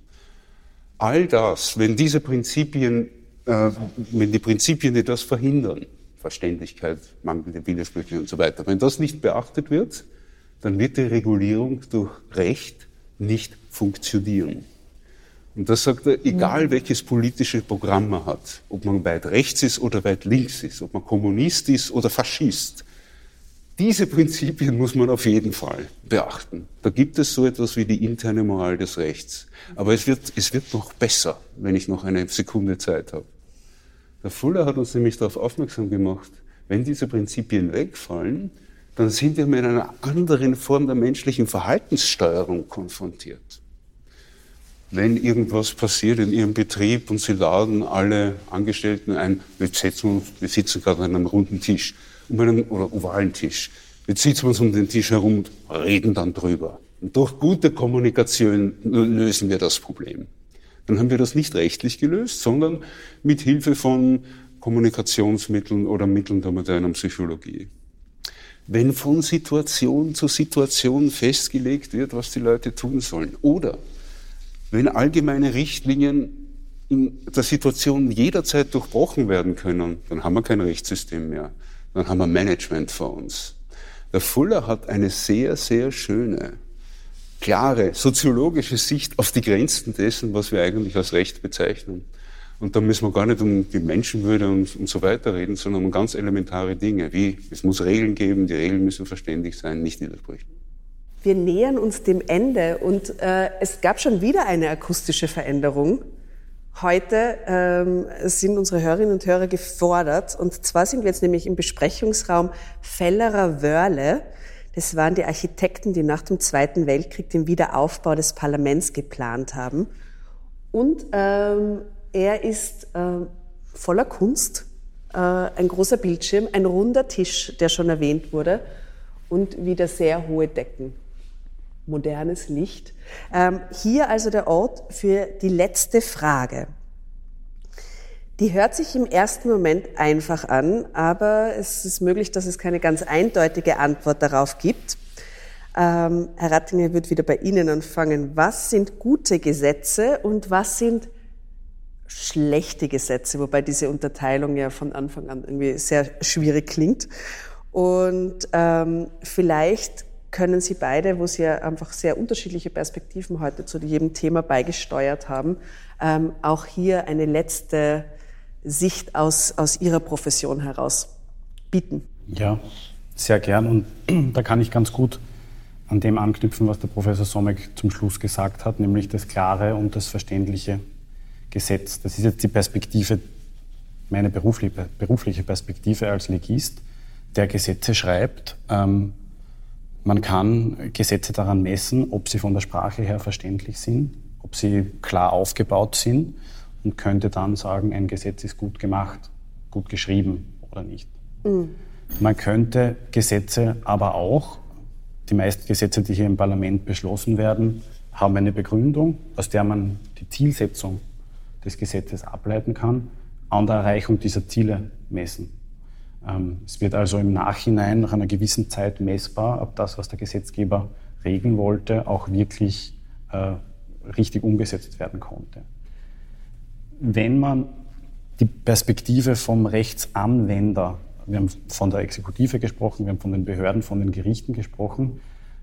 All das, wenn diese Prinzipien, äh, wenn die Prinzipien, die das verhindern, Verständlichkeit, mangelnde Widersprüche und so weiter, wenn das nicht beachtet wird, dann wird die Regulierung durch Recht nicht funktionieren. Und das sagt er, egal welches politische Programm man hat, ob man weit rechts ist oder weit links ist, ob man Kommunist ist oder Faschist, diese Prinzipien muss man auf jeden Fall beachten. Da gibt es so etwas wie die interne Moral des Rechts. Aber es wird, es wird noch besser, wenn ich noch eine Sekunde Zeit habe. Der Fuller hat uns nämlich darauf aufmerksam gemacht, wenn diese Prinzipien wegfallen, dann sind wir mit einer anderen Form der menschlichen Verhaltenssteuerung konfrontiert wenn irgendwas passiert in Ihrem Betrieb und Sie laden alle Angestellten ein, wir, setzen uns, wir sitzen gerade an einem runden Tisch, um einen, oder ovalen Tisch. Jetzt sitzen wir uns um den Tisch herum und reden dann drüber. Und durch gute Kommunikation lösen wir das Problem. Dann haben wir das nicht rechtlich gelöst, sondern mit Hilfe von Kommunikationsmitteln oder Mitteln der modernen Psychologie. Wenn von Situation zu Situation festgelegt wird, was die Leute tun sollen, oder wenn allgemeine Richtlinien in der Situation jederzeit durchbrochen werden können, dann haben wir kein Rechtssystem mehr. Dann haben wir Management vor uns. Der Fuller hat eine sehr, sehr schöne, klare, soziologische Sicht auf die Grenzen dessen, was wir eigentlich als Recht bezeichnen. Und da müssen wir gar nicht um die Menschenwürde und, und so weiter reden, sondern um ganz elementare Dinge, wie es muss Regeln geben, die Regeln müssen verständlich sein, nicht widersprechen. Wir nähern uns dem Ende und äh, es gab schon wieder eine akustische Veränderung. Heute ähm, sind unsere Hörerinnen und Hörer gefordert und zwar sind wir jetzt nämlich im Besprechungsraum Fellerer Wörle. Das waren die Architekten, die nach dem Zweiten Weltkrieg den Wiederaufbau des Parlaments geplant haben. Und ähm, er ist äh, voller Kunst, äh, ein großer Bildschirm, ein runder Tisch, der schon erwähnt wurde, und wieder sehr hohe Decken modernes Licht. Ähm, hier also der Ort für die letzte Frage. Die hört sich im ersten Moment einfach an, aber es ist möglich, dass es keine ganz eindeutige Antwort darauf gibt. Ähm, Herr Rattinger wird wieder bei Ihnen anfangen. Was sind gute Gesetze und was sind schlechte Gesetze? Wobei diese Unterteilung ja von Anfang an irgendwie sehr schwierig klingt. Und ähm, vielleicht können Sie beide, wo Sie ja einfach sehr unterschiedliche Perspektiven heute zu jedem Thema beigesteuert haben, ähm, auch hier eine letzte Sicht aus, aus Ihrer Profession heraus bieten. Ja, sehr gern. Und da kann ich ganz gut an dem anknüpfen, was der Professor Somek zum Schluss gesagt hat, nämlich das klare und das verständliche Gesetz. Das ist jetzt die Perspektive, meine berufliche, Perspektive als Legist, der Gesetze schreibt. Ähm, man kann Gesetze daran messen, ob sie von der Sprache her verständlich sind, ob sie klar aufgebaut sind und könnte dann sagen, ein Gesetz ist gut gemacht, gut geschrieben oder nicht. Mhm. Man könnte Gesetze aber auch, die meisten Gesetze, die hier im Parlament beschlossen werden, haben eine Begründung, aus der man die Zielsetzung des Gesetzes ableiten kann, an der Erreichung dieser Ziele messen. Ähm, es wird also im Nachhinein nach einer gewissen Zeit messbar, ob das, was der Gesetzgeber regeln wollte, auch wirklich äh, richtig umgesetzt werden konnte. Wenn man die Perspektive vom Rechtsanwender, wir haben von der Exekutive gesprochen, wir haben von den Behörden, von den Gerichten gesprochen,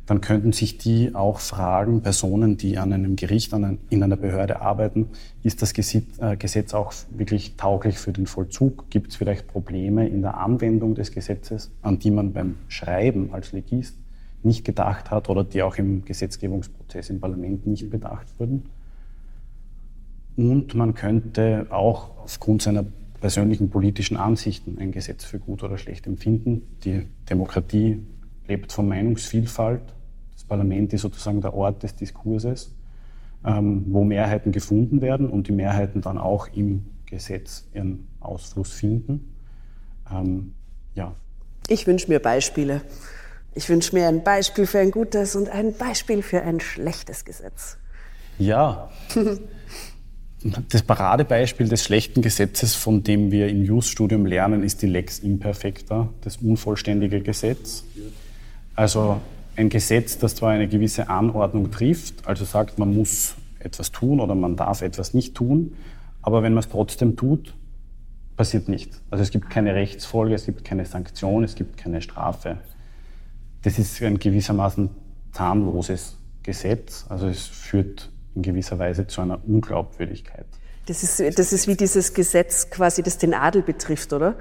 dann könnten sich die auch fragen, Personen, die an einem Gericht, an in einer Behörde arbeiten, ist das äh, Gesetz auch wirklich tauglich für den Vollzug? Gibt es vielleicht Probleme in der Anwendung des Gesetzes, an die man beim Schreiben als Legist nicht gedacht hat oder die auch im Gesetzgebungsprozess im Parlament nicht bedacht wurden? Und man könnte auch aufgrund seiner persönlichen politischen Ansichten ein Gesetz für gut oder schlecht empfinden. Die Demokratie lebt von Meinungsvielfalt Parlament ist sozusagen der Ort des Diskurses, ähm, wo Mehrheiten gefunden werden und die Mehrheiten dann auch im Gesetz ihren Ausfluss finden. Ähm, ja. Ich wünsche mir Beispiele. Ich wünsche mir ein Beispiel für ein gutes und ein Beispiel für ein schlechtes Gesetz. Ja. Das Paradebeispiel des schlechten Gesetzes, von dem wir im Jus-Studium lernen, ist die Lex Imperfecta, das unvollständige Gesetz. Also ein Gesetz, das zwar eine gewisse Anordnung trifft, also sagt, man muss etwas tun oder man darf etwas nicht tun, aber wenn man es trotzdem tut, passiert nichts. Also es gibt keine Rechtsfolge, es gibt keine Sanktion, es gibt keine Strafe. Das ist ein gewissermaßen zahnloses Gesetz, also es führt in gewisser Weise zu einer Unglaubwürdigkeit. Das ist, das ist wie dieses Gesetz quasi, das den Adel betrifft, oder?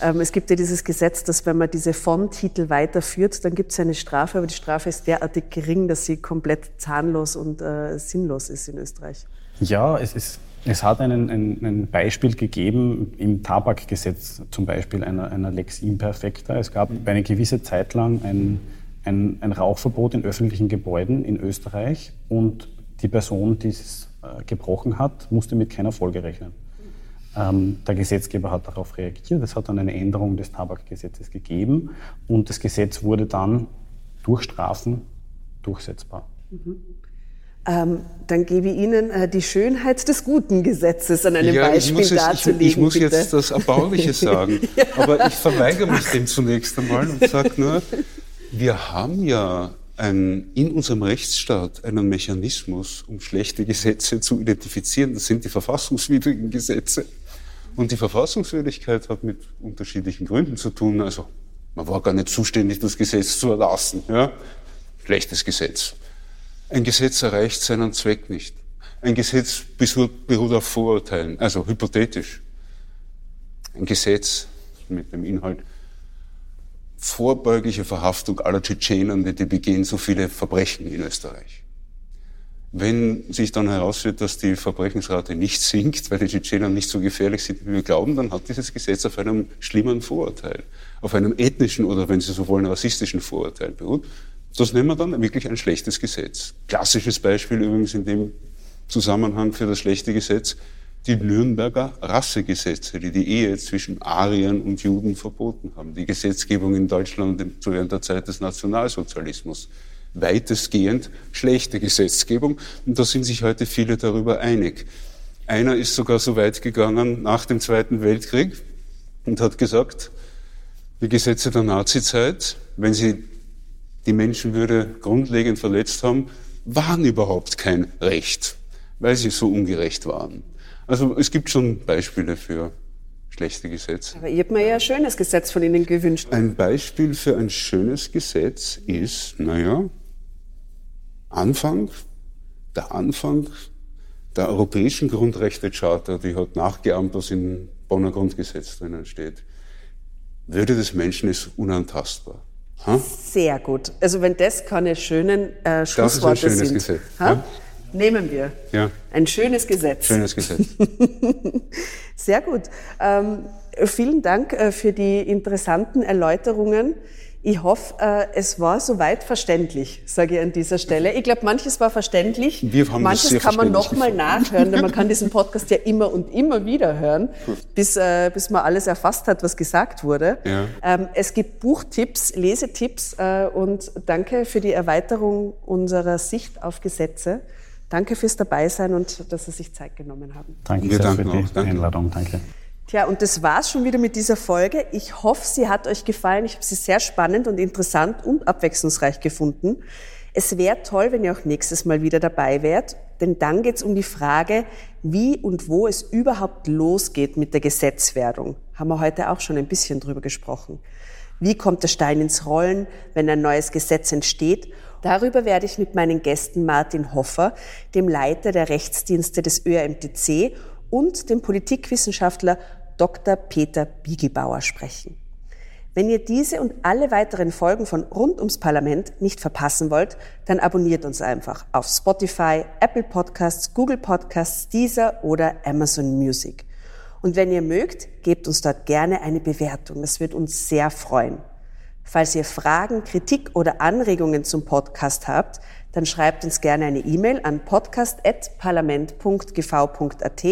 Ähm, es gibt ja dieses Gesetz, dass wenn man diese Fondtitel weiterführt, dann gibt es eine Strafe, aber die Strafe ist derartig gering, dass sie komplett zahnlos und äh, sinnlos ist in Österreich. Ja, es, ist, es hat einen, ein, ein Beispiel gegeben im Tabakgesetz, zum Beispiel einer, einer Lex Imperfecta. Es gab eine gewisse Zeit lang ein, ein, ein Rauchverbot in öffentlichen Gebäuden in Österreich und die Person, die es äh, gebrochen hat, musste mit keiner Folge rechnen. Ähm, der Gesetzgeber hat darauf reagiert. Es hat dann eine Änderung des Tabakgesetzes gegeben und das Gesetz wurde dann durch Strafen durchsetzbar. Mhm. Ähm, dann gebe ich Ihnen äh, die Schönheit des guten Gesetzes an einem ja, Beispiel ich darzulegen. Ich, ich muss bitte. jetzt das Erbauliche sagen, ja. aber ich verweigere mich dem zunächst einmal und sage nur, wir haben ja ein, in unserem Rechtsstaat einen Mechanismus, um schlechte Gesetze zu identifizieren. Das sind die verfassungswidrigen Gesetze. Und die Verfassungswürdigkeit hat mit unterschiedlichen Gründen zu tun. Also man war gar nicht zuständig, das Gesetz zu erlassen. Ja? Schlechtes Gesetz. Ein Gesetz erreicht seinen Zweck nicht. Ein Gesetz beruht auf Vorurteilen, also hypothetisch. Ein Gesetz mit dem Inhalt vorbeugliche Verhaftung aller Tschetschenen, die begehen so viele Verbrechen in Österreich. Wenn sich dann herausstellt, dass die Verbrechensrate nicht sinkt, weil die Tschetschenen nicht so gefährlich sind, wie wir glauben, dann hat dieses Gesetz auf einem schlimmen Vorurteil, auf einem ethnischen oder, wenn Sie so wollen, rassistischen Vorurteil beruht. Das nennen wir dann wirklich ein schlechtes Gesetz. Klassisches Beispiel übrigens in dem Zusammenhang für das schlechte Gesetz, die Nürnberger Rassegesetze, die die Ehe zwischen Ariern und Juden verboten haben. Die Gesetzgebung in Deutschland zu der Zeit des Nationalsozialismus weitestgehend schlechte Gesetzgebung. Und da sind sich heute viele darüber einig. Einer ist sogar so weit gegangen nach dem Zweiten Weltkrieg und hat gesagt, die Gesetze der Nazizeit, wenn sie die Menschenwürde grundlegend verletzt haben, waren überhaupt kein Recht, weil sie so ungerecht waren. Also es gibt schon Beispiele für schlechte Gesetz. Aber ich habe mir ja ein schönes Gesetz von Ihnen gewünscht. Ein Beispiel für ein schönes Gesetz ist, naja, Anfang, der Anfang der europäischen Grundrechtecharta, die hat nachgeahmt, was im Bonner Grundgesetz drinnen steht. Würde des Menschen ist unantastbar. Ha? Sehr gut. Also wenn das keine schönen äh, Schlussworte das ist ein schönes sind, Gesetz. Ja? Nehmen wir. Ja. Ein schönes Gesetz. Schönes Gesetz. Sehr gut. Ähm, vielen Dank äh, für die interessanten Erläuterungen. Ich hoffe, äh, es war soweit verständlich, sage ich an dieser Stelle. Ich glaube, manches war verständlich. Wir haben manches kann man nochmal nachhören, denn man kann diesen Podcast ja immer und immer wieder hören, bis, äh, bis man alles erfasst hat, was gesagt wurde. Ja. Ähm, es gibt Buchtipps, Lesetipps äh, und danke für die Erweiterung unserer Sicht auf Gesetze. Danke fürs Dabeisein und dass Sie sich Zeit genommen haben. Danke Wir sehr für danken die auch. Danke. Einladung. Danke. Tja, und das war's schon wieder mit dieser Folge. Ich hoffe, sie hat euch gefallen. Ich habe sie sehr spannend und interessant und abwechslungsreich gefunden. Es wäre toll, wenn ihr auch nächstes Mal wieder dabei wärt, denn dann geht's um die Frage, wie und wo es überhaupt losgeht mit der Gesetzwerdung. Haben wir heute auch schon ein bisschen drüber gesprochen. Wie kommt der Stein ins Rollen, wenn ein neues Gesetz entsteht? Darüber werde ich mit meinen Gästen Martin Hoffer, dem Leiter der Rechtsdienste des ÖRMTC und dem Politikwissenschaftler Dr. Peter Biegelbauer sprechen. Wenn ihr diese und alle weiteren Folgen von Rund ums Parlament nicht verpassen wollt, dann abonniert uns einfach auf Spotify, Apple Podcasts, Google Podcasts, Deezer oder Amazon Music. Und wenn ihr mögt, gebt uns dort gerne eine Bewertung. Das wird uns sehr freuen. Falls ihr Fragen, Kritik oder Anregungen zum Podcast habt, dann schreibt uns gerne eine E-Mail an podcast.parlament.gv.at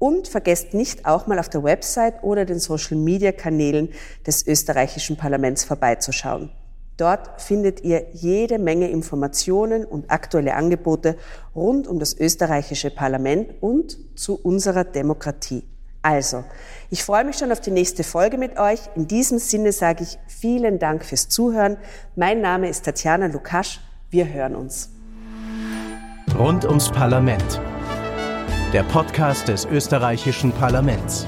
und vergesst nicht auch mal auf der Website oder den Social-Media-Kanälen des österreichischen Parlaments vorbeizuschauen. Dort findet ihr jede Menge Informationen und aktuelle Angebote rund um das österreichische Parlament und zu unserer Demokratie. Also, ich freue mich schon auf die nächste Folge mit euch. In diesem Sinne sage ich vielen Dank fürs Zuhören. Mein Name ist Tatjana Lukasch. Wir hören uns. Rund ums Parlament. Der Podcast des österreichischen Parlaments.